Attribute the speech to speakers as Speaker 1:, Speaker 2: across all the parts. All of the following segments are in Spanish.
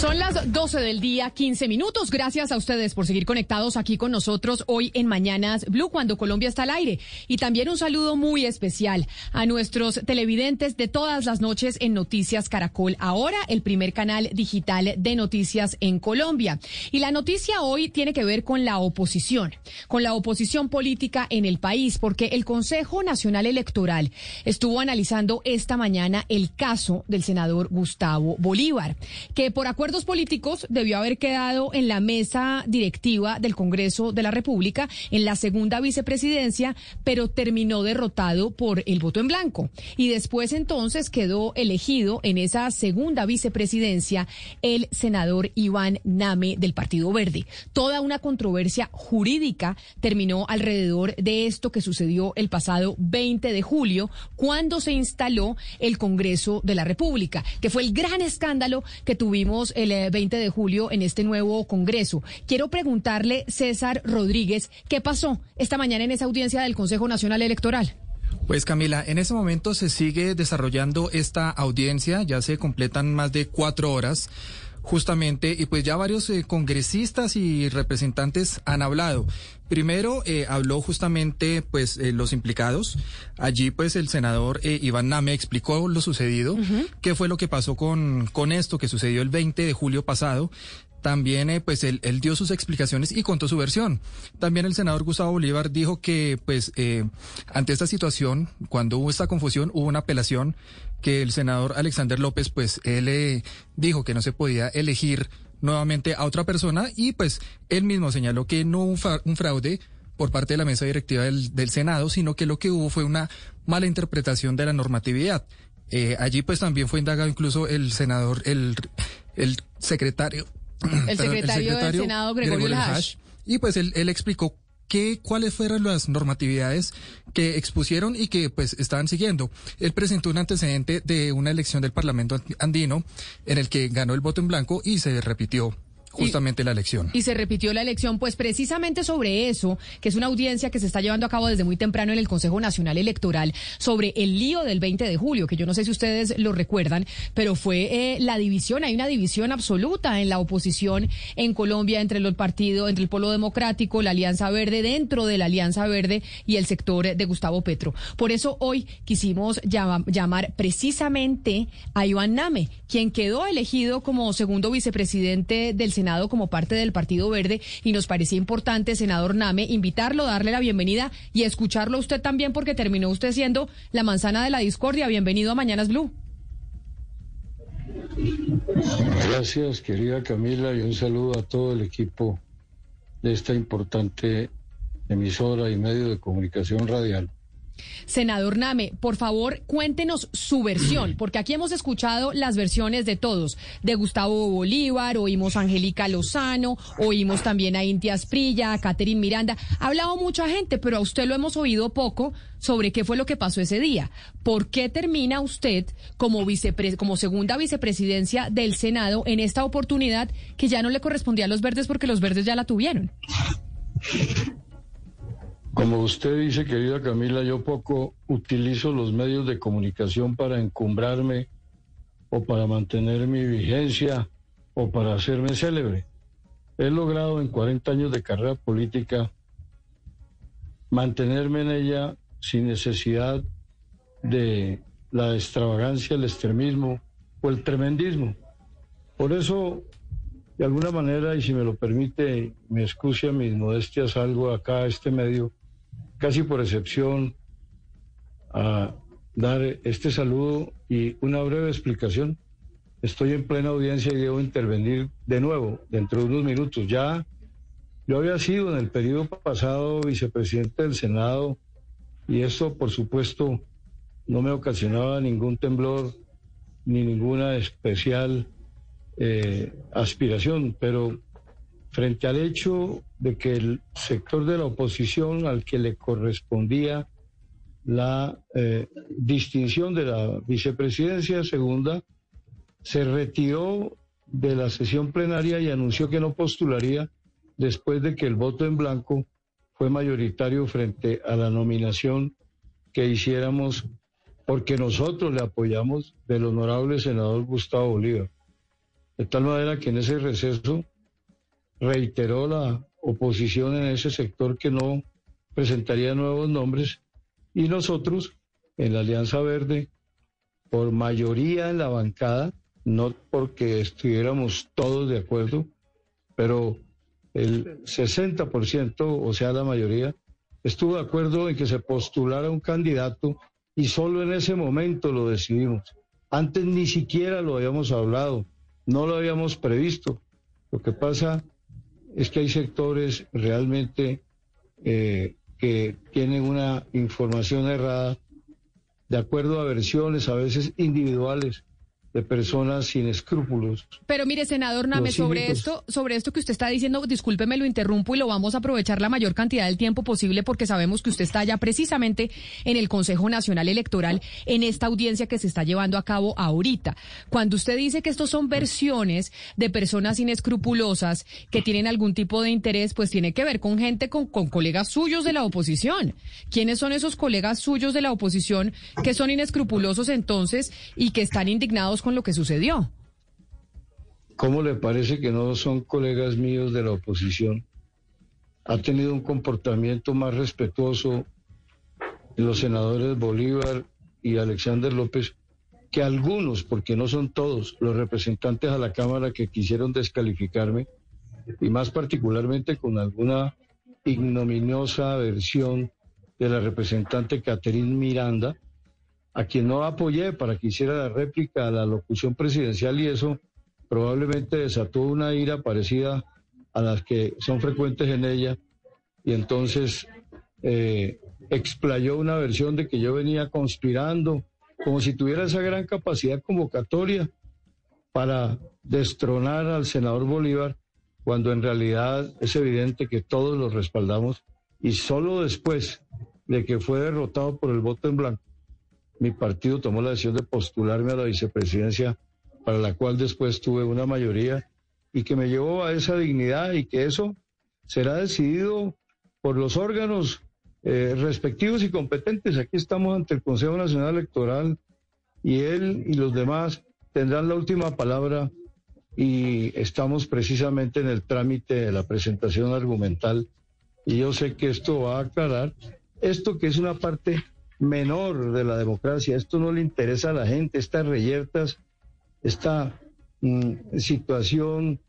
Speaker 1: Son las 12 del día, 15 minutos. Gracias a ustedes por seguir conectados aquí con nosotros hoy en Mañanas Blue, cuando Colombia está al aire. Y también un saludo muy especial a nuestros televidentes de todas las noches en Noticias Caracol. Ahora el primer canal digital de noticias en Colombia. Y la noticia hoy tiene que ver con la oposición, con la oposición política en el país, porque el Consejo Nacional Electoral estuvo analizando esta mañana el caso del senador Gustavo Bolívar, que por acuerdo políticos debió haber quedado en la mesa directiva del Congreso de la República en la segunda vicepresidencia, pero terminó derrotado por el voto en blanco. Y después entonces quedó elegido en esa segunda vicepresidencia el senador Iván Name del Partido Verde. Toda una controversia jurídica terminó alrededor de esto que sucedió el pasado 20 de julio, cuando se instaló el Congreso de la República, que fue el gran escándalo que tuvimos el 20 eh, de julio en este nuevo Congreso. Quiero preguntarle, César Rodríguez, ¿qué pasó esta mañana en esa audiencia del Consejo Nacional Electoral?
Speaker 2: Pues Camila, en ese momento se sigue desarrollando esta audiencia, ya se completan más de cuatro horas justamente, y pues ya varios eh, congresistas y representantes han hablado. Primero eh, habló justamente pues eh, los implicados. Allí pues el senador Iván Name explicó lo sucedido, qué fue lo que pasó con, con esto que sucedió el 20 de julio pasado también pues él, él, dio sus explicaciones y contó su versión. También el senador Gustavo Bolívar dijo que pues ante esta situación, cuando hubo esta confusión, hubo una apelación que el senador Alexander López, pues él eh, dijo que no se podía elegir nuevamente a otra persona y pues él mismo señaló que no hubo un fraude por parte de la mesa directiva del, del, Senado, sino que lo que hubo fue una mala interpretación de la normatividad. Eh, allí pues también fue indagado incluso el senador, el, el secretario.
Speaker 1: El secretario, del Senado, Gregorio, Gregorio
Speaker 2: Y pues él, él explicó qué, cuáles fueron las normatividades que expusieron y que pues estaban siguiendo. Él presentó un antecedente de una elección del Parlamento andino en el que ganó el voto en blanco y se repitió justamente la elección.
Speaker 1: Y se repitió la elección, pues precisamente sobre eso, que es una audiencia que se está llevando a cabo desde muy temprano en el Consejo Nacional Electoral, sobre el lío del 20 de julio, que yo no sé si ustedes lo recuerdan, pero fue eh, la división, hay una división absoluta en la oposición en Colombia entre el partido, entre el Polo Democrático, la Alianza Verde, dentro de la Alianza Verde y el sector de Gustavo Petro. Por eso hoy quisimos llamar precisamente a Iván Name, quien quedó elegido como segundo vicepresidente del Senado como parte del Partido Verde y nos parecía importante, senador Name, invitarlo, darle la bienvenida y escucharlo usted también porque terminó usted siendo la manzana de la discordia. Bienvenido a Mañanas Blue.
Speaker 3: Gracias, querida Camila, y un saludo a todo el equipo de esta importante emisora y medio de comunicación radial.
Speaker 1: Senador Name, por favor, cuéntenos su versión, porque aquí hemos escuchado las versiones de todos, de Gustavo Bolívar, oímos a Angélica Lozano, oímos también a Inti Asprilla, a Catherine Miranda. Ha hablado mucha gente, pero a usted lo hemos oído poco sobre qué fue lo que pasó ese día. ¿Por qué termina usted como, como segunda vicepresidencia del Senado en esta oportunidad que ya no le correspondía a los verdes porque los verdes ya la tuvieron?
Speaker 3: Como usted dice, querida Camila, yo poco utilizo los medios de comunicación para encumbrarme o para mantener mi vigencia o para hacerme célebre. He logrado en 40 años de carrera política mantenerme en ella sin necesidad de la extravagancia, el extremismo o el tremendismo. Por eso, de alguna manera, y si me lo permite, me excusa mis modestias, algo acá a este medio casi por excepción, a dar este saludo y una breve explicación. Estoy en plena audiencia y debo intervenir de nuevo dentro de unos minutos. Ya yo había sido en el periodo pasado vicepresidente del Senado y esto, por supuesto, no me ocasionaba ningún temblor ni ninguna especial eh, aspiración, pero frente al hecho de que el sector de la oposición al que le correspondía la eh, distinción de la vicepresidencia segunda se retiró de la sesión plenaria y anunció que no postularía después de que el voto en blanco fue mayoritario frente a la nominación que hiciéramos porque nosotros le apoyamos del honorable senador Gustavo Bolívar. De tal manera que en ese receso reiteró la oposición en ese sector que no presentaría nuevos nombres y nosotros en la Alianza Verde, por mayoría en la bancada, no porque estuviéramos todos de acuerdo, pero el 60%, o sea, la mayoría, estuvo de acuerdo en que se postulara un candidato y solo en ese momento lo decidimos. Antes ni siquiera lo habíamos hablado, no lo habíamos previsto. Lo que pasa es que hay sectores realmente eh, que tienen una información errada de acuerdo a versiones a veces individuales de personas sin escrúpulos.
Speaker 1: Pero mire, senador Name, sobre esto, sobre esto que usted está diciendo, discúlpeme, lo interrumpo y lo vamos a aprovechar la mayor cantidad del tiempo posible porque sabemos que usted está ya precisamente en el Consejo Nacional Electoral en esta audiencia que se está llevando a cabo ahorita. Cuando usted dice que estos son versiones de personas inescrupulosas que tienen algún tipo de interés, pues tiene que ver con gente, con, con colegas suyos de la oposición. ¿Quiénes son esos colegas suyos de la oposición que son inescrupulosos entonces y que están indignados con lo que sucedió.
Speaker 3: ¿Cómo le parece que no son colegas míos de la oposición? Ha tenido un comportamiento más respetuoso los senadores Bolívar y Alexander López que algunos, porque no son todos, los representantes a la Cámara que quisieron descalificarme, y más particularmente con alguna ignominiosa versión de la representante Catherine Miranda, a quien no apoyé para que hiciera la réplica a la locución presidencial y eso probablemente desató una ira parecida a las que son frecuentes en ella. Y entonces eh, explayó una versión de que yo venía conspirando como si tuviera esa gran capacidad convocatoria para destronar al senador Bolívar cuando en realidad es evidente que todos lo respaldamos y solo después de que fue derrotado por el voto en blanco mi partido tomó la decisión de postularme a la vicepresidencia, para la cual después tuve una mayoría y que me llevó a esa dignidad y que eso será decidido por los órganos eh, respectivos y competentes. Aquí estamos ante el Consejo Nacional Electoral y él y los demás tendrán la última palabra y estamos precisamente en el trámite de la presentación argumental y yo sé que esto va a aclarar esto que es una parte menor de la democracia. Esto no le interesa a la gente, estas reyertas, esta mm, situación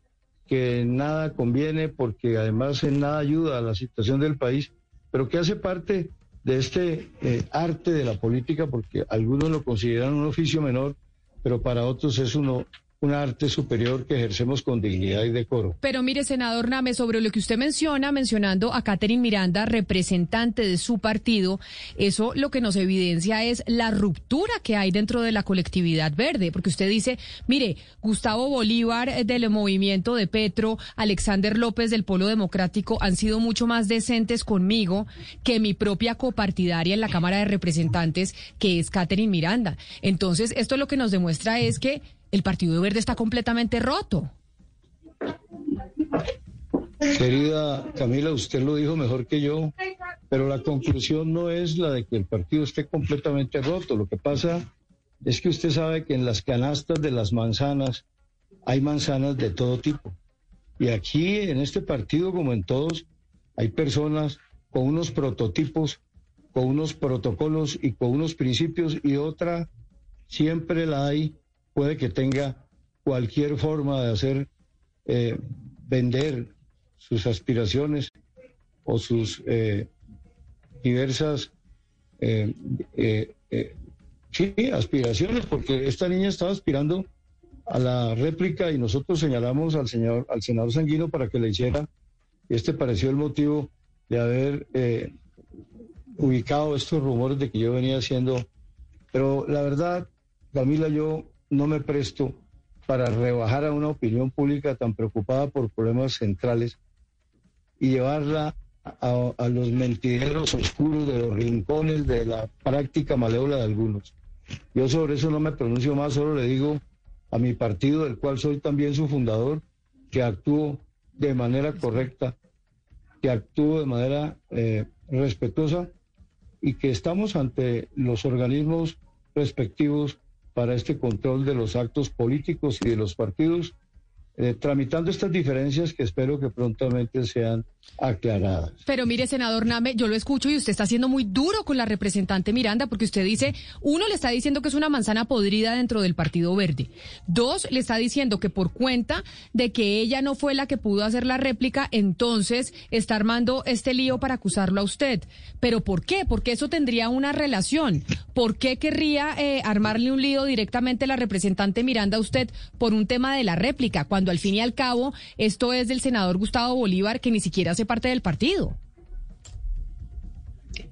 Speaker 3: que nada conviene porque además en nada ayuda a la situación del país, pero que hace parte de este eh, arte de la política porque algunos lo consideran un oficio menor, pero para otros es uno un arte superior que ejercemos con dignidad y decoro.
Speaker 1: Pero mire, senador Name, sobre lo que usted menciona, mencionando a Catherine Miranda, representante de su partido, eso lo que nos evidencia es la ruptura que hay dentro de la colectividad verde, porque usted dice, mire, Gustavo Bolívar eh, del movimiento de Petro, Alexander López del Polo Democrático han sido mucho más decentes conmigo que mi propia copartidaria en la Cámara de Representantes, que es Catherine Miranda. Entonces, esto lo que nos demuestra es que el Partido Verde está completamente roto.
Speaker 3: Querida Camila, usted lo dijo mejor que yo, pero la conclusión no es la de que el partido esté completamente roto. Lo que pasa es que usted sabe que en las canastas de las manzanas hay manzanas de todo tipo. Y aquí, en este partido, como en todos, hay personas con unos prototipos, con unos protocolos y con unos principios, y otra siempre la hay puede que tenga cualquier forma de hacer eh, vender sus aspiraciones o sus eh, diversas eh, sí, aspiraciones, porque esta niña estaba aspirando a la réplica y nosotros señalamos al señor, al senador Sanguino para que le hiciera. Este pareció el motivo de haber ubicado estos rumores de que yo venía haciendo. Pero la verdad, Camila, yo no me presto para rebajar a una opinión pública tan preocupada por problemas centrales y llevarla a, los mentideros oscuros de los rincones de la práctica malévola de algunos. Yo sobre eso no me pronuncio más, solo le digo a mi partido, del cual soy también su fundador, que actúo de manera correcta, que actúo de manera eh, respetuosa y que estamos ante los organismos respectivos para este control de los actos políticos y de los partidos eh, tramitando estas diferencias que espero que prontamente sean aclaradas.
Speaker 1: Pero mire, senador Name, yo lo escucho y usted está siendo muy duro con la representante Miranda porque usted dice, uno le está diciendo que es una manzana podrida dentro del Partido Verde. Dos, le está diciendo que por cuenta de que ella no fue la que pudo hacer la réplica, entonces está armando este lío para acusarlo a usted. Pero ¿por qué? Porque eso tendría una relación. ¿Por qué querría eh, armarle un lío directamente la representante Miranda a usted por un tema de la réplica? Al fin y al cabo esto es del senador Gustavo Bolívar, que ni siquiera hace parte del partido.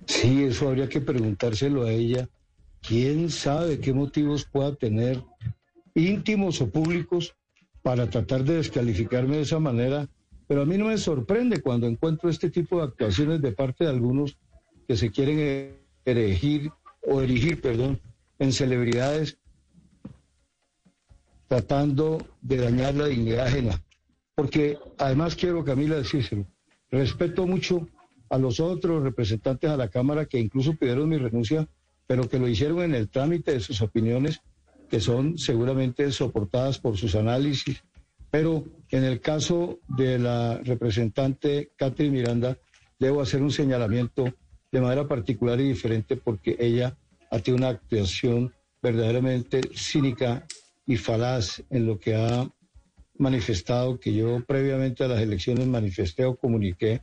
Speaker 3: Sí, eso habría que preguntárselo a ella. ¿Quién sabe qué motivos pueda tener íntimos o públicos para tratar de descalificarme de esa manera? Pero a mí no me sorprende cuando encuentro este tipo de actuaciones de parte de algunos que se quieren erigir o erigir, perdón, en celebridades tratando de dañar la dignidad ajena. Porque además quiero, Camila, decírselo, respeto mucho a los otros representantes a la Cámara que incluso pidieron mi renuncia, pero que lo hicieron en el trámite de sus opiniones, que son seguramente soportadas por sus análisis. Pero en el caso de la representante Catherine Miranda, debo hacer un señalamiento de manera particular y diferente porque ella ha tenido una actuación verdaderamente cínica y falaz en lo que ha manifestado, que yo previamente a las elecciones manifesté o comuniqué,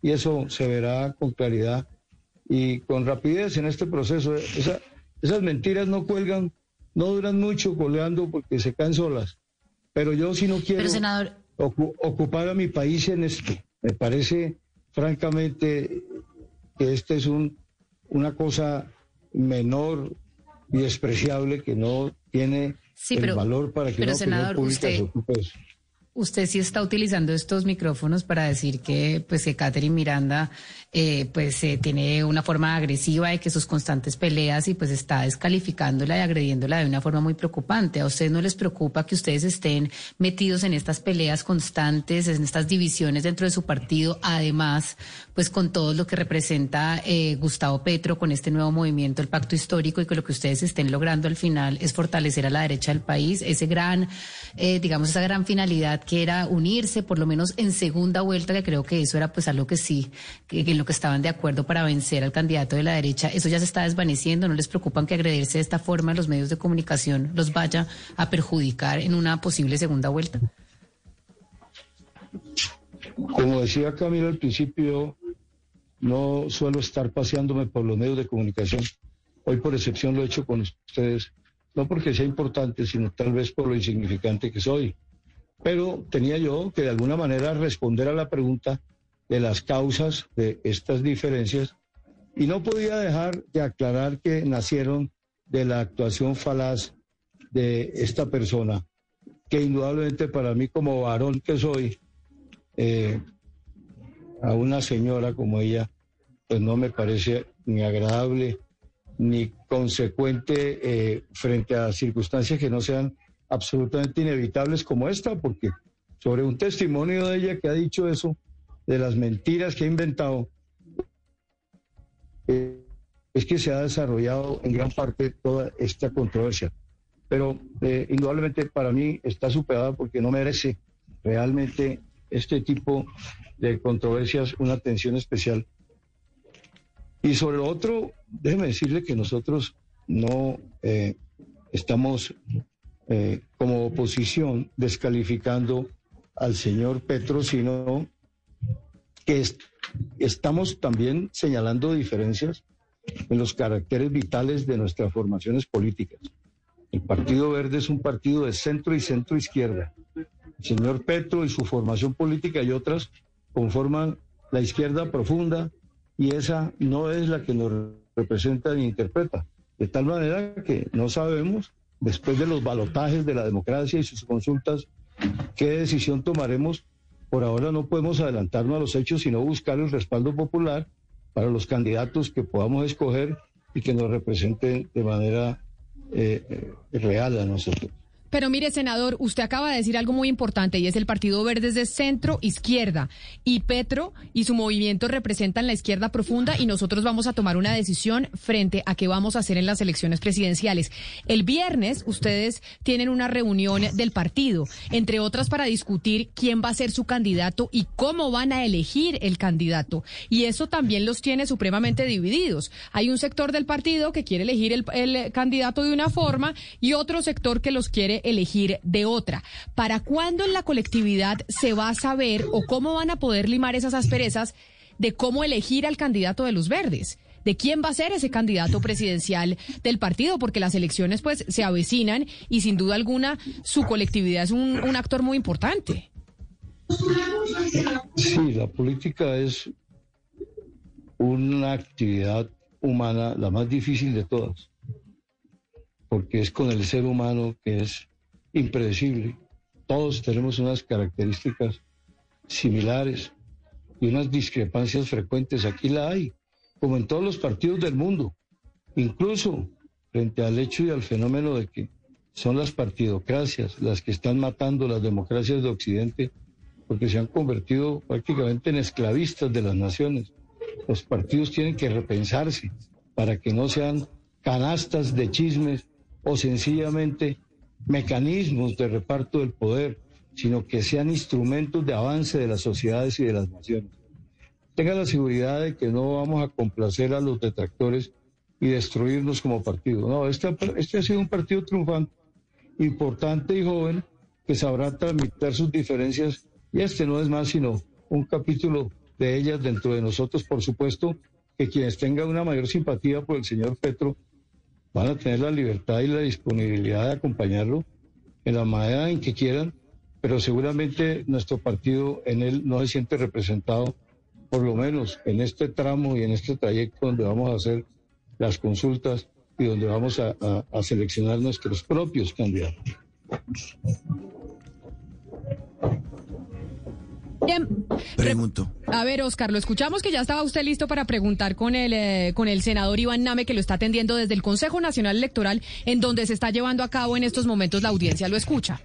Speaker 3: y eso se verá con claridad y con rapidez en este proceso. esas mentiras no cuelgan, no duran mucho colgando porque se caen solas, pero yo sí no quiero ocupar a mi país en esto. Me parece francamente que esta es un, una cosa menor y despreciable que no tiene
Speaker 1: sí, pero,
Speaker 3: valor para que
Speaker 1: pero, senador, usted,
Speaker 4: Usted sí está utilizando estos micrófonos para decir que, pues, que Catherine Miranda, eh, pues, eh, tiene una forma agresiva y que sus constantes peleas y pues está descalificándola y agrediéndola de una forma muy preocupante. ¿A usted no les preocupa que ustedes estén metidos en estas peleas constantes, en estas divisiones dentro de su partido, además, pues, con todo lo que representa eh, Gustavo Petro con este nuevo movimiento, el pacto histórico y que lo que ustedes estén logrando al final es fortalecer a la derecha del país, ese gran, digamos, esa gran finalidad que era unirse, por lo menos en segunda vuelta, que creo que eso era pues algo que sí, que, en lo que estaban de acuerdo para vencer al candidato de la derecha, eso ya se está desvaneciendo, ¿no les preocupan que agredirse de esta forma en los medios de comunicación los vaya a perjudicar en una posible segunda vuelta?
Speaker 3: Como decía Camilo al principio, no suelo estar paseándome por los medios de comunicación. Hoy por excepción lo he hecho con ustedes, no porque sea importante, sino tal vez por lo insignificante que soy. Pero tenía yo que de alguna manera responder a la pregunta de las causas de estas diferencias. Y no podía dejar de aclarar que nacieron de la actuación falaz de esta persona, que indudablemente para mí como varón que soy, eh, a una señora como ella, pues no me parece ni agradable ni consecuente eh, frente a circunstancias que no sean absolutamente inevitables como esta, porque sobre un testimonio de ella que ha dicho eso, de las mentiras que ha inventado, eh, es que se ha desarrollado en gran parte toda esta controversia. Pero eh, indudablemente para mí está superada porque no merece realmente este tipo de controversias una atención especial. Y sobre lo otro, déjeme decirle que nosotros no eh, estamos eh, como oposición descalificando al señor Petro, sino que estamos también señalando diferencias en los caracteres vitales de nuestras formaciones políticas. El Partido Verde es un partido de centro y centro izquierda. El señor Petro y su formación política y otras conforman la izquierda profunda y esa no es la que nos representa ni interpreta. De tal manera que no sabemos después de los balotajes de la democracia y sus consultas, qué decisión tomaremos. Por ahora no podemos adelantarnos a los hechos, sino buscar el respaldo popular para los candidatos que podamos escoger y que nos representen de manera eh, eh, real a nosotros.
Speaker 1: Pero mire, senador, usted acaba de decir algo muy importante y es el Partido Verde es de centro izquierda y Petro y su movimiento representan la izquierda profunda y nosotros vamos a tomar una decisión frente a qué vamos a hacer en las elecciones presidenciales. El viernes ustedes tienen una reunión del partido, entre otras para discutir quién va a ser su candidato y cómo van a elegir el candidato. Y eso también los tiene supremamente divididos. Hay un sector del partido que quiere elegir el, el candidato de una forma y otro sector que los quiere elegir de otra. ¿Para cuándo en la colectividad se va a saber o cómo van a poder limar esas asperezas de cómo elegir al candidato de los verdes? de quién va a ser ese candidato presidencial del partido, porque las elecciones pues se avecinan y sin duda alguna su colectividad es un, un actor muy importante.
Speaker 3: Sí, la política es una actividad humana la más difícil de todas porque es con el ser humano que es impredecible. Todos tenemos unas características similares y unas discrepancias frecuentes. Aquí la hay, como en todos los partidos del mundo, incluso frente al hecho y al fenómeno de que son las partidocracias las que están matando las democracias de Occidente porque se han convertido prácticamente en esclavistas de las naciones. Los partidos tienen que repensarse para que no sean canastas de chismes o sencillamente mecanismos de reparto del poder, sino que sean instrumentos de avance de las sociedades y de las naciones. Tenga la seguridad de que no vamos a complacer a los detractores y destruirnos como partido. No, este, este ha sido un partido triunfante, importante y joven, que sabrá transmitir sus diferencias y este no es más sino un capítulo de ellas dentro de nosotros, por supuesto, que quienes tengan una mayor simpatía por el señor Petro van a tener la libertad y la disponibilidad de acompañarlo en la manera en que quieran, pero seguramente nuestro partido en él no se siente representado, por lo menos en este tramo y en este trayecto donde vamos a hacer las consultas y donde vamos a, seleccionar nuestros propios candidatos.
Speaker 5: Pregunto.
Speaker 1: A ver, Oscar, lo escuchamos que ya estaba usted listo para preguntar con el, eh, con el senador Iván Name, que lo está atendiendo desde el Consejo Nacional Electoral, en donde se está llevando a cabo en estos momentos la audiencia. ¿Lo escucha?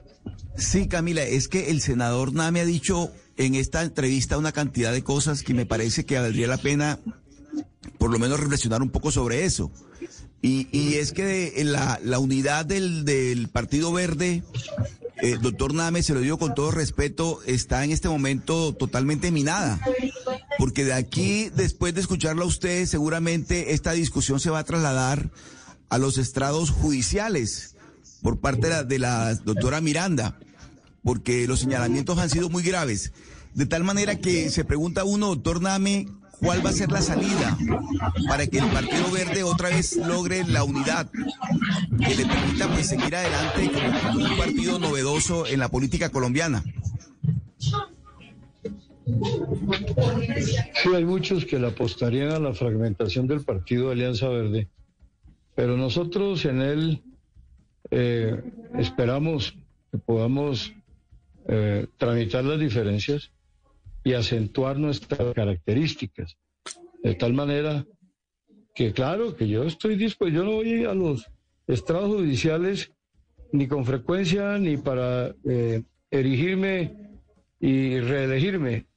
Speaker 5: Sí, Camila, es que el senador Name ha dicho en esta entrevista una cantidad de cosas que me parece que valdría la pena por lo menos reflexionar un poco sobre eso. Y, y es que la, la unidad del, del Partido Verde eh, doctor Name, se lo digo con todo respeto, está en este momento totalmente minada. Porque de aquí, después de escucharlo a usted, seguramente esta discusión se va a trasladar a los estrados judiciales por parte de la, de la doctora Miranda, porque los señalamientos han sido muy graves. De tal manera que se pregunta uno, doctor Name, cuál va a ser la salida para que el Partido Verde otra vez logre la unidad que le permita pues seguir adelante como, un partido novedoso en la política colombiana.
Speaker 3: Sí, hay muchos que le apostarían a la fragmentación del partido Alianza Verde, pero nosotros en él eh, esperamos que podamos eh, tramitar las diferencias y acentuar nuestras características. De tal manera que, claro, que yo estoy dispuesto, yo no voy a los estrados judiciales ni con frecuencia ni para eh, erigirme y reelegirme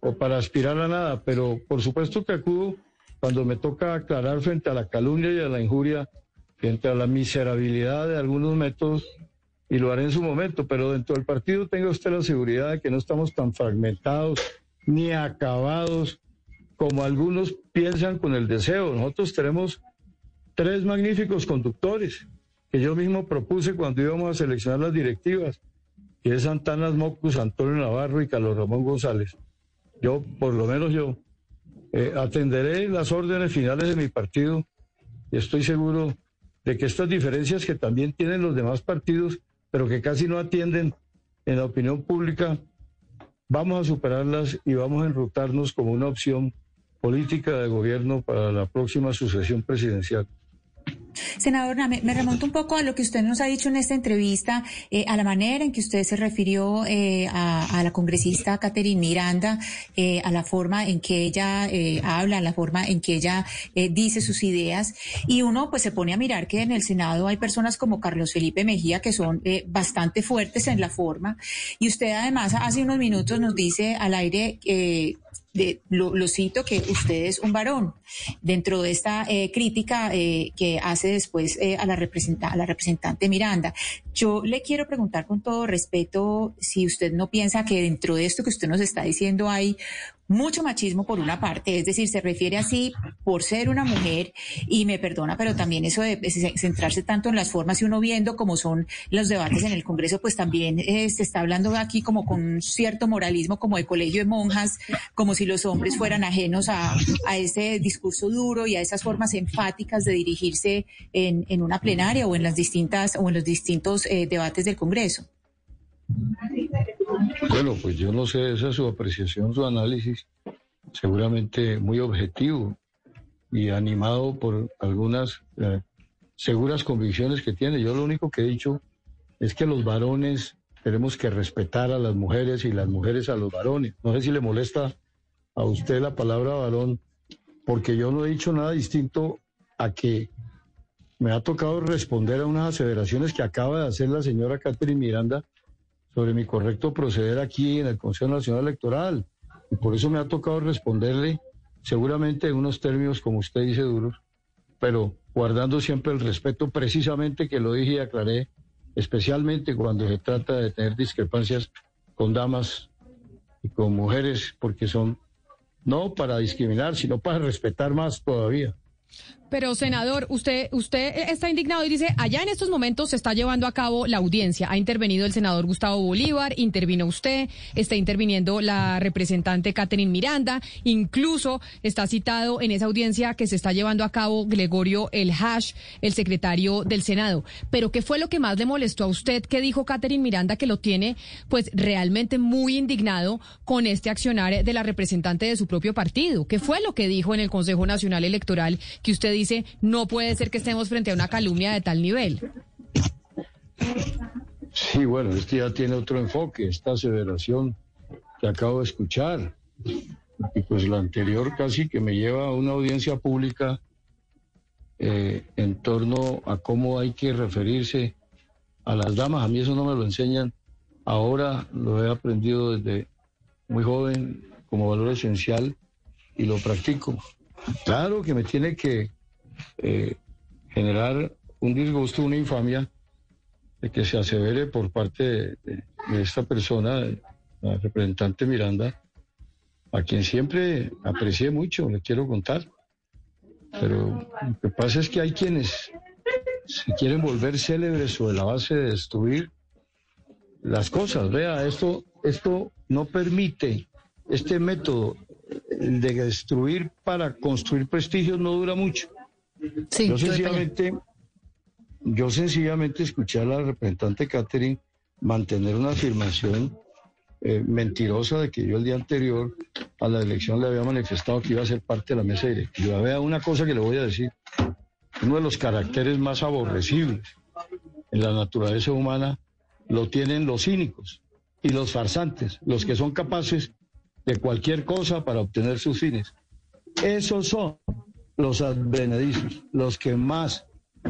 Speaker 3: o para aspirar a nada, pero por supuesto que acudo cuando me toca aclarar frente a la calumnia y a la injuria, frente a la miserabilidad de algunos métodos y lo haré en su momento, pero dentro del partido tenga usted la seguridad de que no estamos tan fragmentados ni acabados como algunos piensan con el deseo. Nosotros tenemos tres magníficos conductores que yo mismo propuse cuando íbamos a seleccionar las directivas, que es Santanas Mocus, Antonio Navarro y Carlos Ramón González. Yo, por lo menos yo, eh, atenderé las órdenes finales de mi partido y estoy seguro de que estas diferencias que también tienen los demás partidos pero que casi no atienden en la opinión pública, vamos a superarlas y vamos a enrutarnos como una opción política de gobierno para la próxima sucesión presidencial.
Speaker 6: Senador me remonto un poco a lo que usted nos ha dicho en esta entrevista, eh, a la manera en que usted se refirió eh, a, la congresista Catherine Miranda, eh, a la forma en que ella habla, a la forma en que ella dice sus ideas. Y uno pues se pone a mirar que en el Senado hay personas como Carlos Felipe Mejía que son bastante fuertes en la forma. Y usted además hace unos minutos nos dice al aire lo, cito, que usted es un varón. Dentro de esta eh, crítica eh, que hace después eh, a, la a la representante Miranda, yo le quiero preguntar con todo respeto si usted no piensa que dentro de esto que usted nos está diciendo hay mucho machismo por una parte, es decir, se refiere así por ser una mujer y me perdona, pero también eso de centrarse tanto en las formas y uno viendo cómo son los debates en el Congreso, pues también eh, se está hablando aquí como con cierto moralismo, como de colegio de monjas, como si los hombres fueran ajenos a, ese discurso duro y a esas formas enfáticas de dirigirse en, en una plenaria o en las distintas o en los distintos eh, debates del Congreso.
Speaker 3: Bueno, pues yo no sé, esa es su apreciación, su análisis, seguramente muy objetivo y animado por algunas eh, seguras convicciones que tiene. Yo lo único que he dicho es que los varones tenemos que respetar a las mujeres y las mujeres a los varones. No sé si le molesta a usted la palabra varón, porque yo no he dicho nada distinto a que me ha tocado responder a unas aseveraciones que acaba de hacer la señora Catherine Miranda sobre mi correcto proceder aquí en el Consejo Nacional Electoral. Y por eso me ha tocado responderle, seguramente en unos términos, como usted dice, duros, pero guardando siempre el respeto, precisamente que lo dije y aclaré, especialmente cuando se trata de tener discrepancias con damas y con mujeres, porque son no para discriminar, sino para respetar más todavía.
Speaker 1: Pero, senador, usted, usted está indignado y dice, allá en estos momentos se está llevando a cabo la audiencia. Ha intervenido el senador Gustavo Bolívar, intervino usted, está interviniendo la representante Catherine Miranda, incluso está citado en esa audiencia que se está llevando a cabo Gregorio El Hash, el secretario del Senado. Pero, ¿qué fue lo que más le molestó a usted que dijo Catherine Miranda que lo tiene, pues, realmente muy indignado con este accionar de la representante de su propio partido? ¿Qué fue lo que dijo en el Consejo Nacional Electoral que usted dice, no puede ser que estemos frente a una calumnia de tal nivel.
Speaker 3: Sí, bueno, este ya tiene otro enfoque, esta aseveración que acabo de escuchar. Y pues la anterior casi que me lleva a una audiencia pública eh, en torno a cómo hay que referirse a las damas. A mí eso no me lo enseñan. Ahora lo he aprendido desde muy joven como valor esencial y lo practico. Claro que me tiene que eh, generar un disgusto, una infamia de que se asevere por parte de, esta persona, la representante Miranda, a quien siempre aprecié mucho, le quiero contar. Pero lo que pasa es que hay quienes se quieren volver célebres sobre la base de destruir las cosas. Vea, esto, esto no permite, este método de destruir para construir prestigio no dura mucho yo sencillamente, yo sencillamente escuché a la representante Catherine mantener una afirmación eh, mentirosa de que yo el día anterior a la elección le había manifestado que iba a ser parte de la mesa directiva. Vea una cosa que le voy a decir. Uno de los caracteres más aborrecibles en la naturaleza humana lo tienen los cínicos y los farsantes, los que son capaces de cualquier cosa para obtener sus fines. Esos son los advenedizos, los que más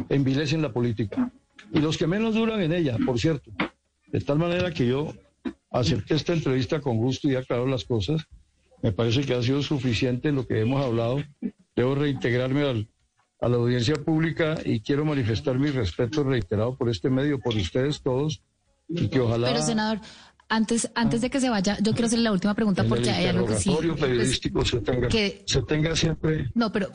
Speaker 3: envilecen la política y los que menos duran en ella, por cierto. De tal manera que yo acepté esta entrevista con gusto y aclaro las cosas. Me parece que ha sido suficiente lo que hemos hablado. Debo reintegrarme a la audiencia pública y quiero manifestar mi respeto reiterado por este medio, por ustedes todos, y que ojalá...
Speaker 4: Pero, senador, antes, antes de que se vaya, yo quiero hacerle la última pregunta porque hay algo que sí...
Speaker 3: Pues, periodístico se tenga, que, se tenga siempre...
Speaker 4: No, pero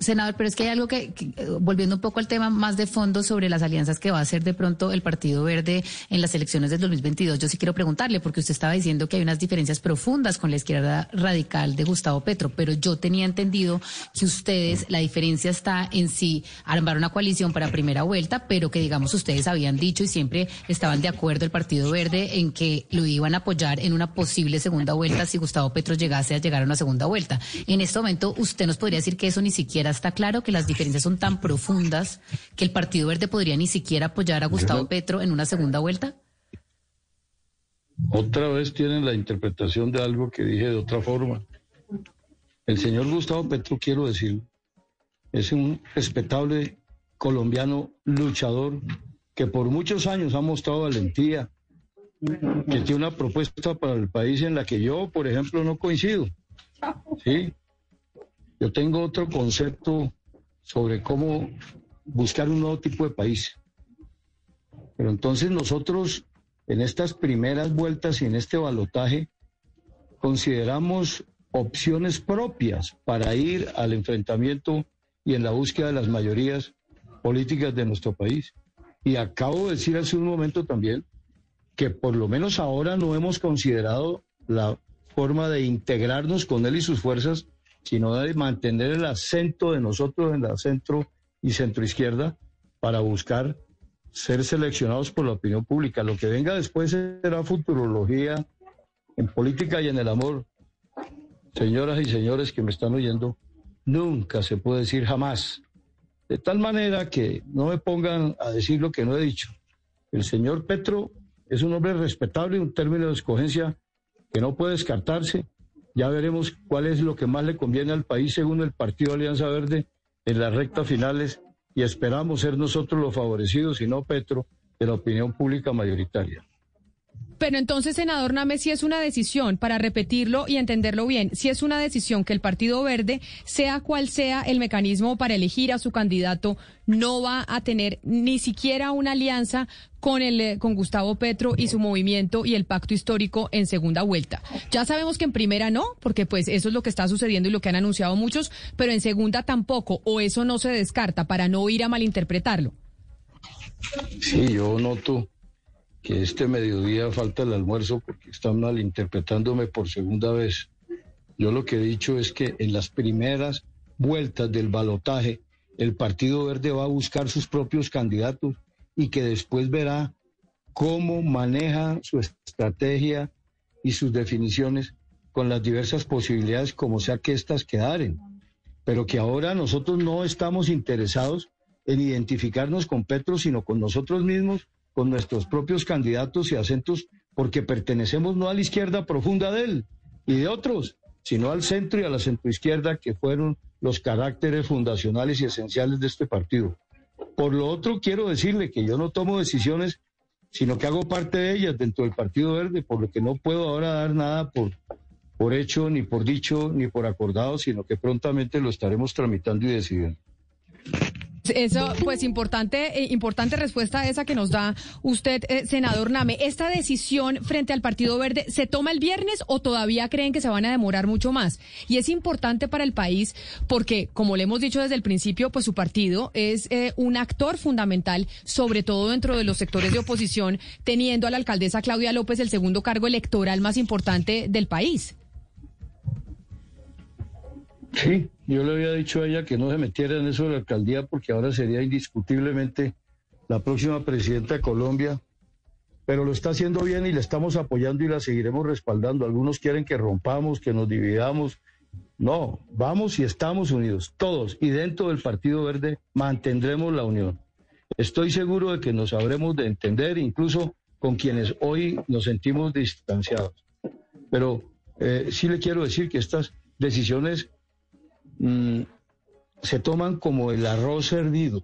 Speaker 4: Senador, pero es que hay algo que, volviendo un poco al tema más de fondo sobre las alianzas que va a hacer de pronto el Partido Verde en las elecciones del 2022, yo sí quiero preguntarle, porque usted estaba diciendo que hay unas diferencias profundas con la izquierda radical de Gustavo Petro, pero yo tenía entendido que ustedes, la diferencia está en sí armar una coalición para primera vuelta, pero que digamos ustedes habían dicho y siempre estaban de acuerdo el Partido Verde en que lo iban a apoyar en una posible segunda vuelta si Gustavo Petro llegase a llegar a una segunda vuelta. En este momento, usted nos podría decir que eso ni siquiera está claro que las diferencias son tan profundas que el Partido Verde podría ni siquiera apoyar a Gustavo Petro en una segunda vuelta?
Speaker 3: Otra vez tienen la interpretación de algo que dije de otra forma. El señor Gustavo Petro, quiero decir, es un respetable colombiano luchador que por muchos años ha mostrado valentía, que tiene una propuesta para el país en la que yo, por ejemplo, no coincido. ¿sí? Yo tengo otro concepto sobre cómo buscar un nuevo tipo de país. Pero entonces nosotros, en estas primeras vueltas y en este balotaje, consideramos opciones propias para ir al enfrentamiento y en la búsqueda de las mayorías políticas de nuestro país. Y acabo de decir hace un momento también que por lo menos ahora no hemos considerado la forma de integrarnos con él y sus fuerzas, sino de mantener el acento de nosotros en la centro y centroizquierda para buscar ser seleccionados por la opinión pública. Lo que venga después será futurología en política y en el amor. Señoras y señores que me están oyendo, nunca se puede decir jamás. De tal manera que no me pongan a decir lo que no he dicho. El señor Petro es un hombre respetable, un término de escogencia que no puede descartarse. Ya veremos cuál es lo que más le conviene al país según el Partido Alianza Verde en las rectas finales y esperamos ser nosotros los favorecidos y no Petro de la opinión pública mayoritaria.
Speaker 1: Pero entonces, senador Name, si es una decisión, para repetirlo y entenderlo bien, si es una decisión que el Partido Verde, sea cual sea el mecanismo para elegir a su candidato, no va a tener ni siquiera una alianza con el eh, con Gustavo Petro y su movimiento y el pacto histórico en segunda vuelta. Ya sabemos que en primera no, porque pues eso es lo que está sucediendo y lo que han anunciado muchos, pero en segunda tampoco, o eso no se descarta para no ir a malinterpretarlo.
Speaker 3: Sí, yo noto que este mediodía falta el almuerzo porque están malinterpretándome por segunda vez. Yo lo que he dicho es que en las primeras vueltas del balotaje, el Partido Verde va a buscar sus propios candidatos y que después verá cómo maneja su estrategia y sus definiciones con las diversas posibilidades como sea que éstas quedaren. Pero que ahora nosotros no estamos interesados en identificarnos con Petro, sino con nosotros mismos con nuestros propios candidatos y acentos porque pertenecemos no a la izquierda profunda de él y de otros, sino al centro y a la centroizquierda que fueron los caracteres fundacionales y esenciales de este partido. Por lo otro, quiero decirle que yo no tomo decisiones, sino que hago parte de ellas dentro del Partido Verde, por lo que no puedo ahora dar nada por, por hecho, ni por dicho, ni por acordado, sino que prontamente lo estaremos tramitando y decidiendo.
Speaker 1: Eso, pues importante, eh, importante respuesta esa que nos da usted, eh, senador Name. ¿Esta decisión frente al Partido Verde se toma el viernes o todavía creen que se van a demorar mucho más? Y es importante para el país porque, como le hemos dicho desde el principio, pues su partido es eh, un actor fundamental, sobre todo dentro de los sectores de oposición, teniendo a la alcaldesa Claudia López el segundo cargo electoral más importante del país.
Speaker 3: Sí, yo le había dicho a ella que no se metiera en eso de la alcaldía porque ahora sería indiscutiblemente la próxima presidenta de Colombia, pero lo está haciendo bien y le estamos apoyando y la seguiremos respaldando. Algunos quieren que rompamos, que nos dividamos. No, vamos y estamos unidos, todos, y dentro del Partido Verde mantendremos la unión. Estoy seguro de que nos habremos de entender, incluso con quienes hoy nos sentimos distanciados. Pero eh, sí le quiero decir que estas decisiones Mm, se toman como el arroz hervido.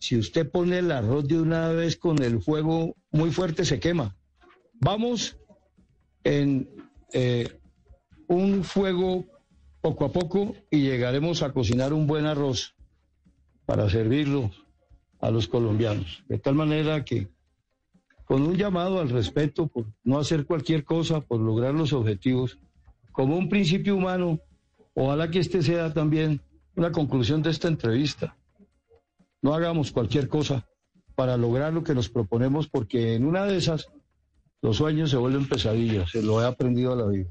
Speaker 3: Si usted pone el arroz de una vez con el fuego muy fuerte, se quema. Vamos en eh, un fuego poco a poco y llegaremos a cocinar un buen arroz para servirlo a los colombianos. De tal manera que con un llamado al respeto por no hacer cualquier cosa, por lograr los objetivos, como un principio humano, Ojalá que este sea también una conclusión de esta entrevista. No hagamos cualquier cosa para lograr lo que nos proponemos, porque en una de esas los sueños se vuelven pesadillas, se lo he aprendido a la vida.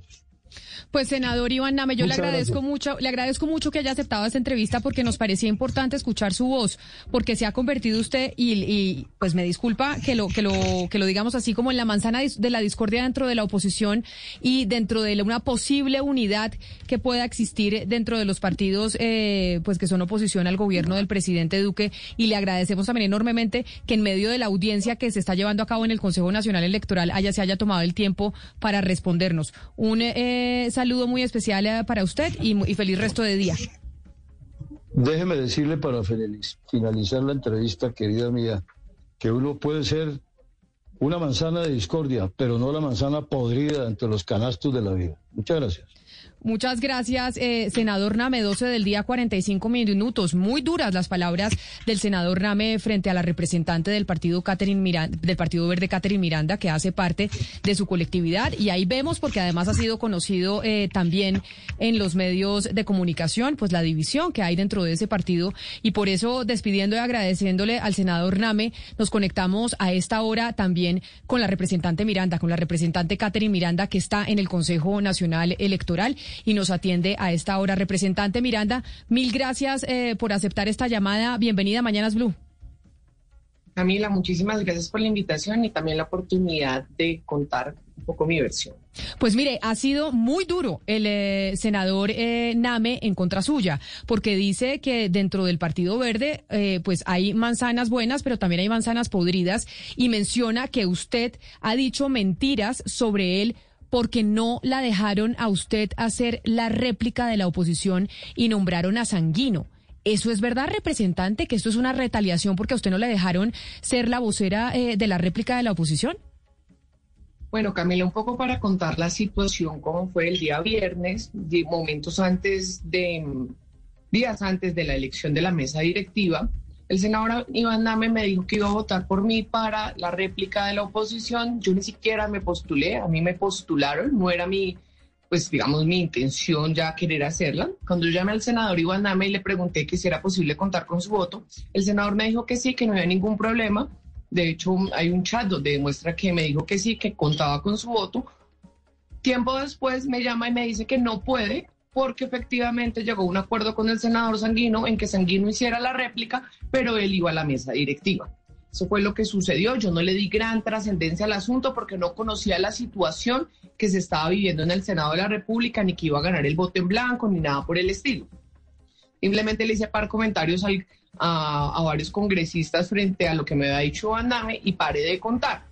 Speaker 1: Pues senador Iván Name, yo le agradezco mucho, le agradezco mucho que haya aceptado esta entrevista porque nos parecía importante escuchar su voz, porque se ha convertido usted y, pues me disculpa que lo que lo que lo digamos así como en la manzana de la discordia dentro de la oposición y dentro de una posible unidad que pueda existir dentro de los partidos eh, pues que son oposición al gobierno del presidente Duque y le agradecemos también enormemente que en medio de la audiencia que se está llevando a cabo en el Consejo Nacional Electoral haya se haya tomado el tiempo para respondernos. Un eh, saludo muy especial eh, para usted y, feliz resto de día.
Speaker 3: Déjeme decirle para finalizar la entrevista, querida mía, que uno puede ser una manzana de discordia, pero no la manzana podrida entre los canastos de la vida. Muchas gracias.
Speaker 1: Muchas gracias, eh, senador Name. 12 del día, 45 minutos. Muy duras las palabras del senador Name frente a la representante del partido Catherine Miranda, del Partido Verde, Catherine Miranda, que hace parte de su colectividad. Y ahí vemos, porque además ha sido conocido eh, también en los medios de comunicación, pues la división que hay dentro de ese partido. Y por eso, despidiendo y agradeciéndole al senador Name, nos conectamos a esta hora también con la representante Miranda, con la representante Catherine Miranda, que está en el Consejo Nacional Electoral y nos atiende a esta hora. Representante Miranda, mil gracias eh, por aceptar esta llamada. Bienvenida a Mañanas Blue.
Speaker 7: Camila, muchísimas gracias por la invitación y también la oportunidad de contar un poco mi versión.
Speaker 1: Pues mire, ha sido muy duro el eh, senador eh, Name en contra suya, porque dice que dentro del Partido Verde, pues hay manzanas buenas, pero también hay manzanas podridas, y menciona que usted ha dicho mentiras sobre él porque no la dejaron a usted hacer la réplica de la oposición y nombraron a Sanguino. ¿Eso es verdad, representante, que esto es una retaliación porque a usted no le dejaron ser la vocera eh, de la réplica de la oposición?
Speaker 7: Bueno, Camila, un poco para contar la situación, cómo fue el día viernes, momentos antes de, días antes de la elección de la mesa directiva, el senador Iván Name me dijo que iba a votar por mí para la réplica de la oposición. Yo ni siquiera me postulé, a mí me postularon, no era mi, pues digamos, mi intención ya querer hacerla. Cuando yo llamé al senador Iván Name y le pregunté que si era posible contar con su voto, el senador me dijo que sí, que no había ningún problema. De hecho, hay un chat donde demuestra que me dijo que sí, que contaba con su voto. Tiempo después me llama y me dice que no puede porque efectivamente llegó a un acuerdo con el senador Sanguino en que Sanguino hiciera la réplica, pero él iba a la mesa directiva. Eso fue lo que sucedió. Yo no le di gran trascendencia al asunto porque no conocía la situación que se estaba viviendo en el Senado de la República, ni que iba a ganar el voto en blanco, ni nada por el estilo. Simplemente le hice par comentarios a, varios congresistas frente a lo que me había dicho Andame y paré de contar.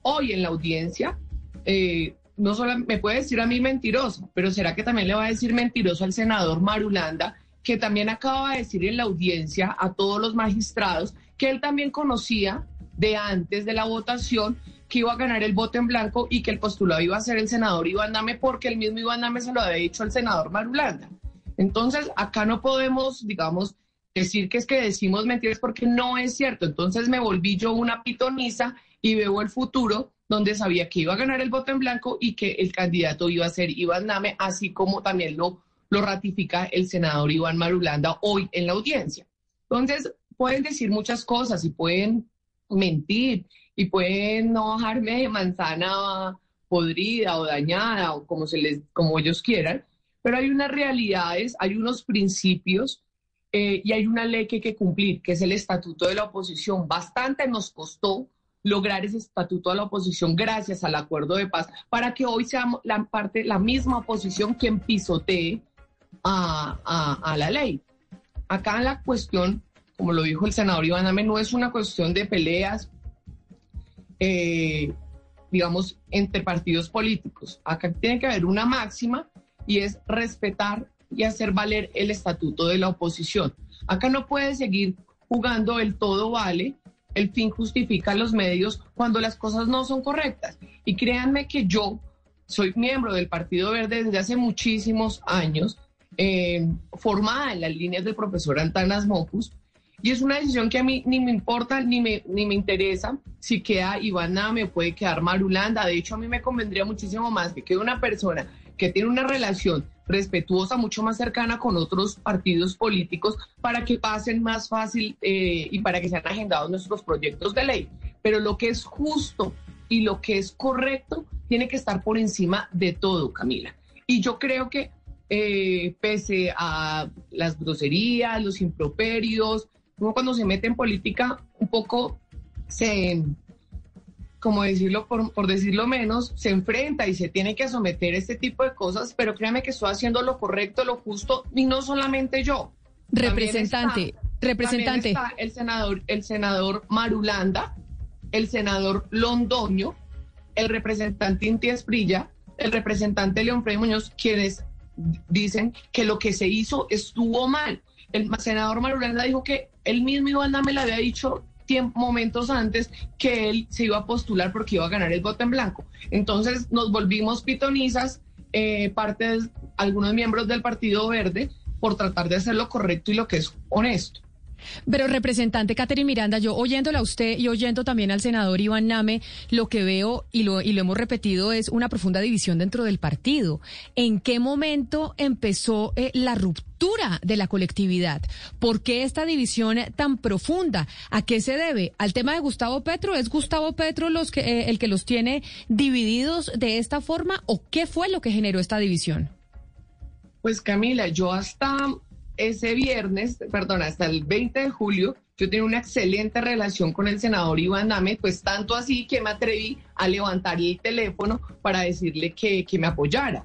Speaker 7: Hoy en la audiencia, eh, no solo me puede decir a mí mentiroso, pero ¿será que también le va a decir mentiroso al senador Marulanda, que también acaba de decir en la audiencia a todos los magistrados que él también conocía de antes de la votación que iba a ganar el voto en blanco y que el postulado iba a ser el senador Iván Name porque el mismo Iván Name se lo había dicho al senador Marulanda. Entonces, acá no podemos, digamos, decir que es que decimos mentiras porque no es cierto. Entonces me volví yo una pitoniza y veo el futuro donde sabía que iba a ganar el voto en blanco y que el candidato iba a ser Iván Name, así como también lo, lo ratifica el senador Iván Marulanda hoy en la audiencia. Entonces, pueden decir muchas cosas y pueden mentir y pueden no bajarme de manzana podrida o dañada o como, se les, como ellos quieran, pero hay unas realidades, hay unos principios eh, y hay una ley que hay que cumplir, que es el estatuto de la oposición. Bastante nos costó lograr ese estatuto de la oposición gracias al acuerdo de paz, para que hoy sea la parte, la misma oposición quien pisotee a, la ley. Acá la cuestión, como lo dijo el senador Iván Ame, no es una cuestión de peleas, eh, digamos, entre partidos políticos. Acá tiene que haber una máxima y es respetar y hacer valer el estatuto de la oposición. Acá no puede seguir jugando el todo vale el fin justifica los medios cuando las cosas no son correctas. Y créanme que yo soy miembro del Partido Verde desde hace muchísimos años, eh, formada en las líneas del profesor Antanas Mopus, y es una decisión que a mí ni me importa ni me, ni me interesa si queda Ivana, me puede quedar Marulanda. De hecho, a mí me convendría muchísimo más que quede una persona que tiene una relación respetuosa, mucho más cercana con otros partidos políticos para que pasen más fácil eh, y para que sean agendados nuestros proyectos de ley. Pero lo que es justo y lo que es correcto tiene que estar por encima de todo, Camila. Y yo creo que eh, pese a las groserías, los improperios, como cuando se mete en política, un poco se, como decirlo, por, por, decirlo menos, se enfrenta y se tiene que someter a este tipo de cosas, pero créame que estoy haciendo lo correcto, lo justo, y no solamente yo.
Speaker 1: Representante, representante.
Speaker 7: Está el senador, el senador Marulanda, el senador Londoño, el representante Inti Esprilla, el representante León Frey Muñoz, quienes dicen que lo que se hizo estuvo mal. El senador Marulanda dijo que él mismo Iván me le había dicho tiempo, momentos antes que él se iba a postular porque iba a ganar el voto en blanco. Entonces nos volvimos pitonizas, eh, parte de algunos miembros del Partido Verde, por tratar de hacer lo correcto y lo que es honesto.
Speaker 1: Pero representante Catherine Miranda, yo oyéndola a usted y oyendo también al senador Iván Name, lo que veo y lo, y lo hemos repetido es una profunda división dentro del partido. ¿En qué momento empezó eh, la ruptura de la colectividad? ¿Por qué esta división tan profunda? ¿A qué se debe? ¿Al tema de Gustavo Petro? ¿Es Gustavo Petro los que, eh, el que los tiene divididos de esta forma? ¿O qué fue lo que generó esta división?
Speaker 7: Pues Camila, yo hasta ese viernes, perdón, hasta el 20 de julio, yo tenía una excelente relación con el senador Iván Name, pues tanto así que me atreví a levantar el teléfono para decirle que, que me apoyara.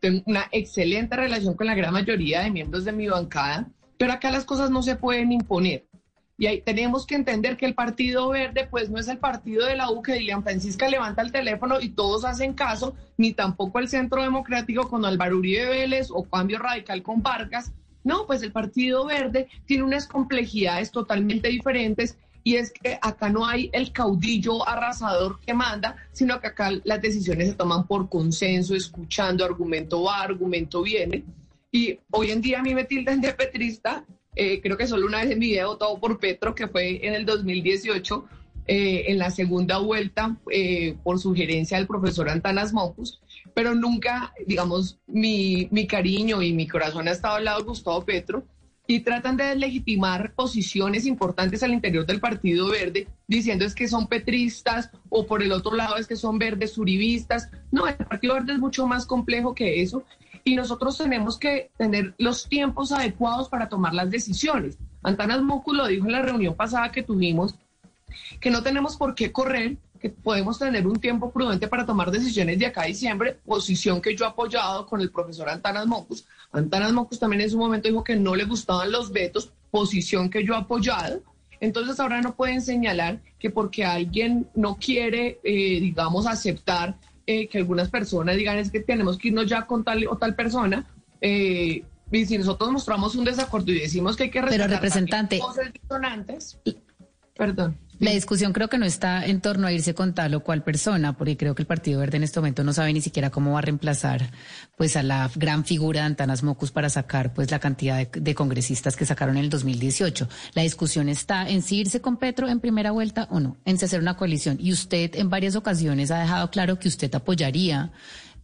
Speaker 7: Tengo una excelente relación con la gran mayoría de miembros de mi bancada, pero acá las cosas no se pueden imponer. Y ahí tenemos que entender que el Partido Verde, pues no es el partido de la U que Dilian Francisca levanta el teléfono y todos hacen caso, ni tampoco el Centro Democrático con Álvaro Uribe Vélez o Cambio Radical con Vargas, no, pues el Partido Verde tiene unas complejidades totalmente diferentes y es que acá no hay el caudillo arrasador que manda, sino que acá las decisiones se toman por consenso, escuchando, argumento va, argumento viene. Y hoy en día a mí me tildan de petrista, eh, creo que solo una vez en mi vida he votado por Petro, que fue en el 2018, eh, en la segunda vuelta, eh, por sugerencia del profesor Antanas Mocus, pero nunca, digamos, mi, mi cariño y mi corazón ha estado al lado de Gustavo Petro y tratan de deslegitimar posiciones importantes al interior del Partido Verde, diciendo es que son petristas o por el otro lado es que son verdes uribistas. No, el Partido Verde es mucho más complejo que eso y nosotros tenemos que tener los tiempos adecuados para tomar las decisiones. Antanas Mocus lo dijo en la reunión pasada que tuvimos, que no tenemos por qué correr, que podemos tener un tiempo prudente para tomar decisiones de acá a diciembre, posición que yo he apoyado con el profesor Antanas Mocus. Antanas Mocus también en su momento dijo que no le gustaban los vetos, posición que yo he apoyado. Entonces ahora no pueden señalar que porque alguien no quiere, eh, digamos, aceptar eh, que algunas personas digan es que tenemos que irnos ya con tal o tal persona, eh, y si nosotros mostramos un desacuerdo y decimos que hay que
Speaker 4: respetar Pero representante,
Speaker 7: cosas disonantes, perdón.
Speaker 4: La discusión creo que no está en torno a irse con tal o cual persona, porque creo que el Partido Verde en este momento no sabe ni siquiera cómo va a reemplazar pues a la gran figura de Antanas Mocus para sacar pues la cantidad de, congresistas que sacaron en el 2018. La discusión está en si irse con Petro en primera vuelta o no, en si hacer una coalición. Y usted en varias ocasiones ha dejado claro que usted apoyaría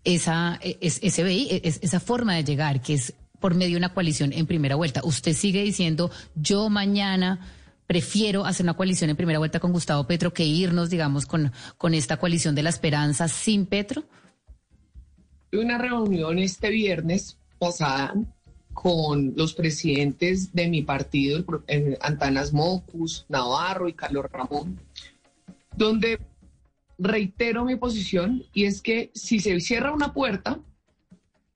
Speaker 4: esa, ese, esa forma de llegar, que es por medio de una coalición en primera vuelta. Usted sigue diciendo, yo mañana prefiero hacer una coalición en primera vuelta con Gustavo Petro que irnos, digamos, con, con esta coalición de la esperanza sin Petro?
Speaker 7: Una reunión este viernes pasada con los presidentes de mi partido, Antanas Mocus, Navarro y Carlos Ramón, donde reitero mi posición y es que si se cierra una puerta,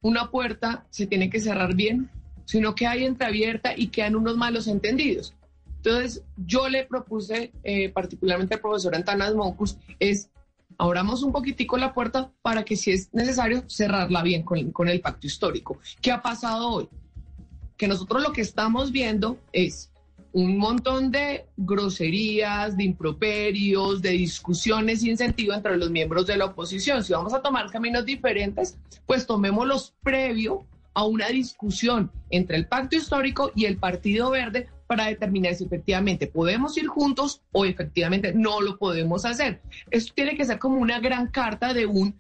Speaker 7: una puerta se tiene que cerrar bien, sino que hay entreabierta y quedan unos malos entendidos. Entonces, yo le propuse, eh, particularmente al profesor Antanas Moncus, es abramos un poquitico la puerta para que si es necesario cerrarla bien con, con el pacto histórico. ¿Qué ha pasado hoy? Que nosotros lo que estamos viendo es un montón de groserías, de improperios, de discusiones sin sentido entre los miembros de la oposición. Si vamos a tomar caminos diferentes, pues tomémoslos previo a una discusión entre el pacto histórico y el Partido Verde para determinar si efectivamente podemos ir juntos o efectivamente no lo podemos hacer. Esto tiene que ser como una gran carta de un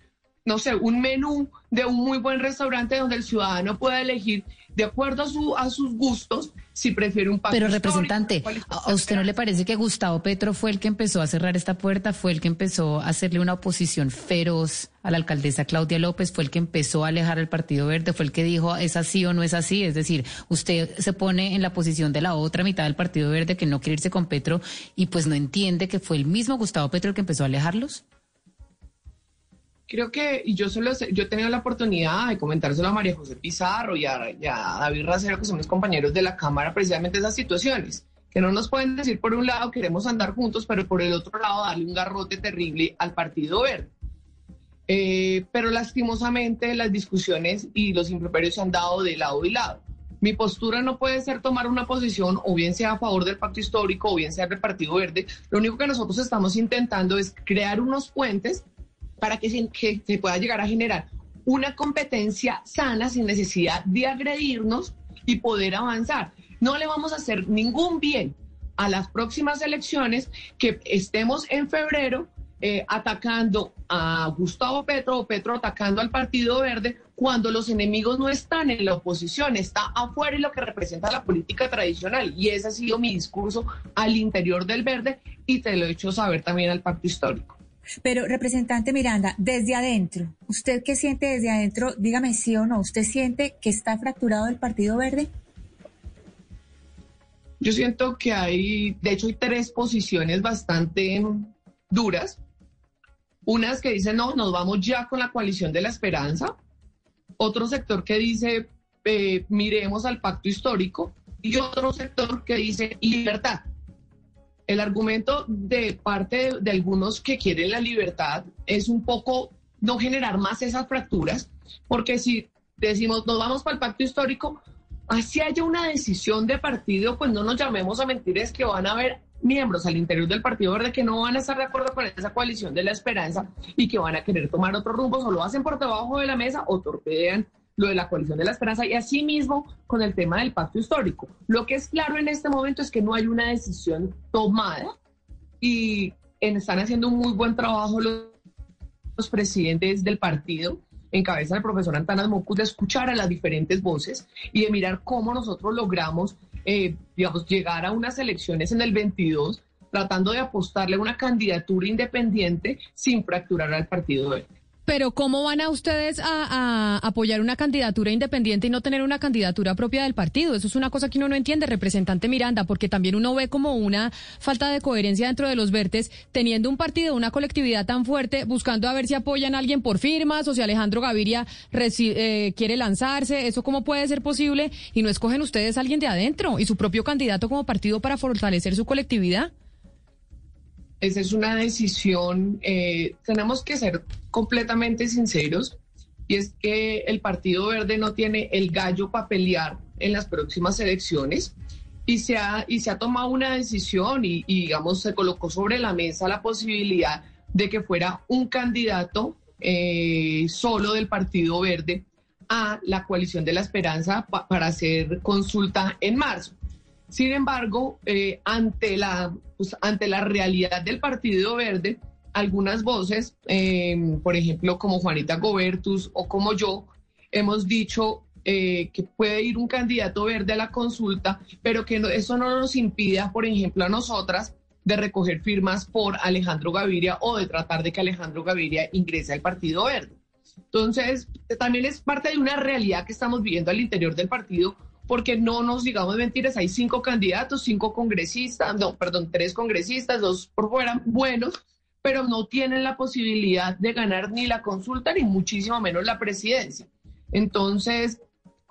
Speaker 7: no sé, un menú de un muy buen restaurante donde el ciudadano pueda elegir de acuerdo a, su, a sus gustos si prefiere un
Speaker 4: Pero representante, ¿a usted no le parece que Gustavo Petro fue el que empezó a cerrar esta puerta, fue el que empezó a hacerle una oposición feroz a la alcaldesa Claudia López, fue el que empezó a alejar al Partido Verde, fue el que dijo es así o no es así? Es decir, usted se pone en la posición de la otra mitad del Partido Verde que no quiere irse con Petro y pues no entiende que fue el mismo Gustavo Petro el que empezó a alejarlos
Speaker 7: creo que, y yo solo yo he tenido la oportunidad de comentárselo a María José Pizarro y a, David Racero, que son mis compañeros de la Cámara, precisamente esas situaciones, que no nos pueden decir por un lado queremos andar juntos, pero por el otro lado darle un garrote terrible al Partido Verde. Eh, pero lastimosamente las discusiones y los improperios se han dado de lado y lado. Mi postura no puede ser tomar una posición, o bien sea a favor del pacto histórico, o bien sea del Partido Verde. Lo único que nosotros estamos intentando es crear unos puentes para que se, pueda llegar a generar una competencia sana sin necesidad de agredirnos y poder avanzar. No le vamos a hacer ningún bien a las próximas elecciones que estemos en febrero eh, atacando a Gustavo Petro o Petro atacando al Partido Verde cuando los enemigos no están en la oposición, está afuera y lo que representa la política tradicional. Y ese ha sido mi discurso al interior del Verde y te lo he hecho saber también al Pacto Histórico.
Speaker 6: Pero, representante Miranda, desde adentro, ¿usted qué siente desde adentro? Dígame sí o no. ¿Usted siente que está fracturado el Partido Verde?
Speaker 7: Yo siento que hay, de hecho, hay tres posiciones bastante duras. Unas que dicen, no, nos vamos ya con la coalición de la esperanza. Otro sector que dice, eh, miremos al pacto histórico. Y otro sector que dice, libertad el argumento de parte de, algunos que quieren la libertad es un poco no generar más esas fracturas, porque si decimos nos vamos para el pacto histórico, así haya una decisión de partido, pues no nos llamemos a mentir, es que van a haber miembros al interior del Partido Verde que no van a estar de acuerdo con esa coalición de la esperanza y que van a querer tomar otro rumbo, o lo hacen por debajo de la mesa o torpedean lo de la coalición de la esperanza y asimismo con el tema del pacto histórico. Lo que es claro en este momento es que no hay una decisión tomada y están haciendo un muy buen trabajo los, presidentes del partido en cabeza del profesor Antanas Mocus de escuchar a las diferentes voces y de mirar cómo nosotros logramos, eh, digamos, llegar a unas elecciones en el 22 tratando de apostarle a una candidatura independiente sin fracturar al partido verde.
Speaker 1: Pero ¿cómo van a ustedes a, apoyar una candidatura independiente y no tener una candidatura propia del partido? Eso es una cosa que uno no entiende, representante Miranda, porque también uno ve como una falta de coherencia dentro de los vertes, teniendo un partido, una colectividad tan fuerte, buscando a ver si apoyan a alguien por firmas o si Alejandro Gaviria eh, quiere lanzarse. ¿Eso cómo puede ser posible? Y no escogen ustedes a alguien de adentro y su propio candidato como partido para fortalecer su colectividad.
Speaker 7: Esa es una decisión, eh, tenemos que ser completamente sinceros, y es que el Partido Verde no tiene el gallo para pelear en las próximas elecciones y se ha, y se ha tomado una decisión y, digamos, se colocó sobre la mesa la posibilidad de que fuera un candidato eh, solo del Partido Verde a la coalición de la esperanza para hacer consulta en marzo. Sin embargo, eh, ante, la, pues, ante la realidad del Partido Verde, algunas voces, em, por ejemplo, como Juanita Gobertus o como yo, hemos dicho eh, que puede ir un candidato verde a la consulta, pero que eso no nos impida, por ejemplo, a nosotras de recoger firmas por Alejandro Gaviria o de tratar de que Alejandro Gaviria ingrese al Partido Verde. Entonces, también es parte de una realidad que estamos viviendo al interior del partido, porque no nos digamos mentiras, hay cinco candidatos, cinco congresistas, no, perdón, tres congresistas, dos por fuera buenos, pero no tienen la posibilidad de ganar ni la consulta ni muchísimo menos la presidencia. Entonces,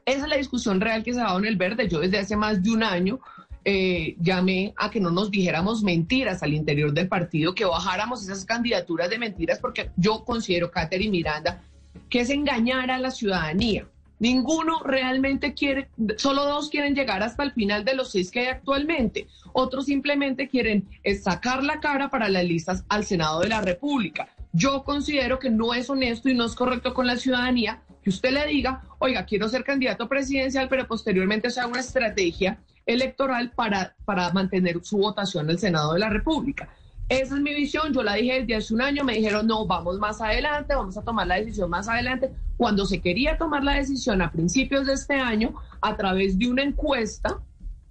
Speaker 7: esa es la discusión real que se ha dado en el verde. Yo desde hace más de un año eh, llamé a que no nos dijéramos mentiras al interior del partido, que bajáramos esas candidaturas de mentiras, porque yo considero, Catherine Miranda, que es engañar a la ciudadanía. Ninguno realmente quiere, solo dos quieren llegar hasta el final de los seis que hay actualmente. Otros simplemente quieren sacar la cara para las listas al Senado de la República. Yo considero que no es honesto y no es correcto con la ciudadanía que usted le diga, oiga, quiero ser candidato presidencial, pero posteriormente sea una estrategia electoral para, para mantener su votación al Senado de la República. Esa es mi visión, yo la dije desde hace un año, me dijeron, no, vamos más adelante, vamos a tomar la decisión más adelante. Cuando se quería tomar la decisión a principios de este año, a través de una encuesta,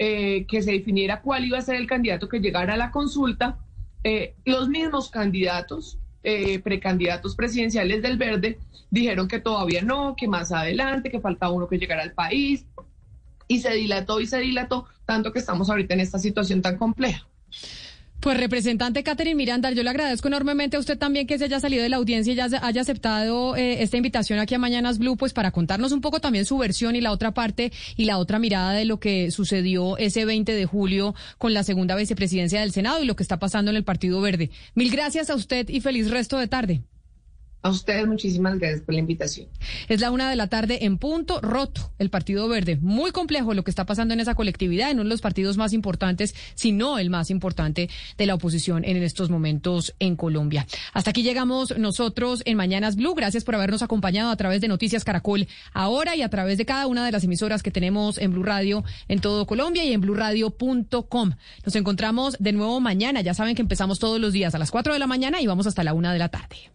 Speaker 7: eh, que se definiera cuál iba a ser el candidato que llegara a la consulta, eh, los mismos candidatos, eh, precandidatos presidenciales del Verde, dijeron que todavía no, que más adelante, que faltaba uno que llegara al país, y se dilató y se dilató, tanto que estamos ahorita en esta situación tan compleja.
Speaker 1: Pues representante Catherine Miranda, yo le agradezco enormemente a usted también que se haya salido de la audiencia y ya haya aceptado eh, esta invitación aquí a Mañanas Blue, pues para contarnos un poco también su versión y la otra parte y la otra mirada de lo que sucedió ese 20 de julio con la segunda vicepresidencia del Senado y lo que está pasando en el Partido Verde. Mil gracias a usted y feliz resto de tarde.
Speaker 7: A ustedes muchísimas gracias por la invitación.
Speaker 1: Es la una de la tarde en punto, roto el Partido Verde. Muy complejo lo que está pasando en esa colectividad, en uno de los partidos más importantes, si no el más importante de la oposición en estos momentos en Colombia. Hasta aquí llegamos nosotros en Mañanas Blue. Gracias por habernos acompañado a través de Noticias Caracol ahora y a través de cada una de las emisoras que tenemos en Blue Radio en todo Colombia y en bluradio.com. Nos encontramos de nuevo mañana. Ya saben que empezamos todos los días a las 4 de la mañana y vamos hasta la una de la tarde.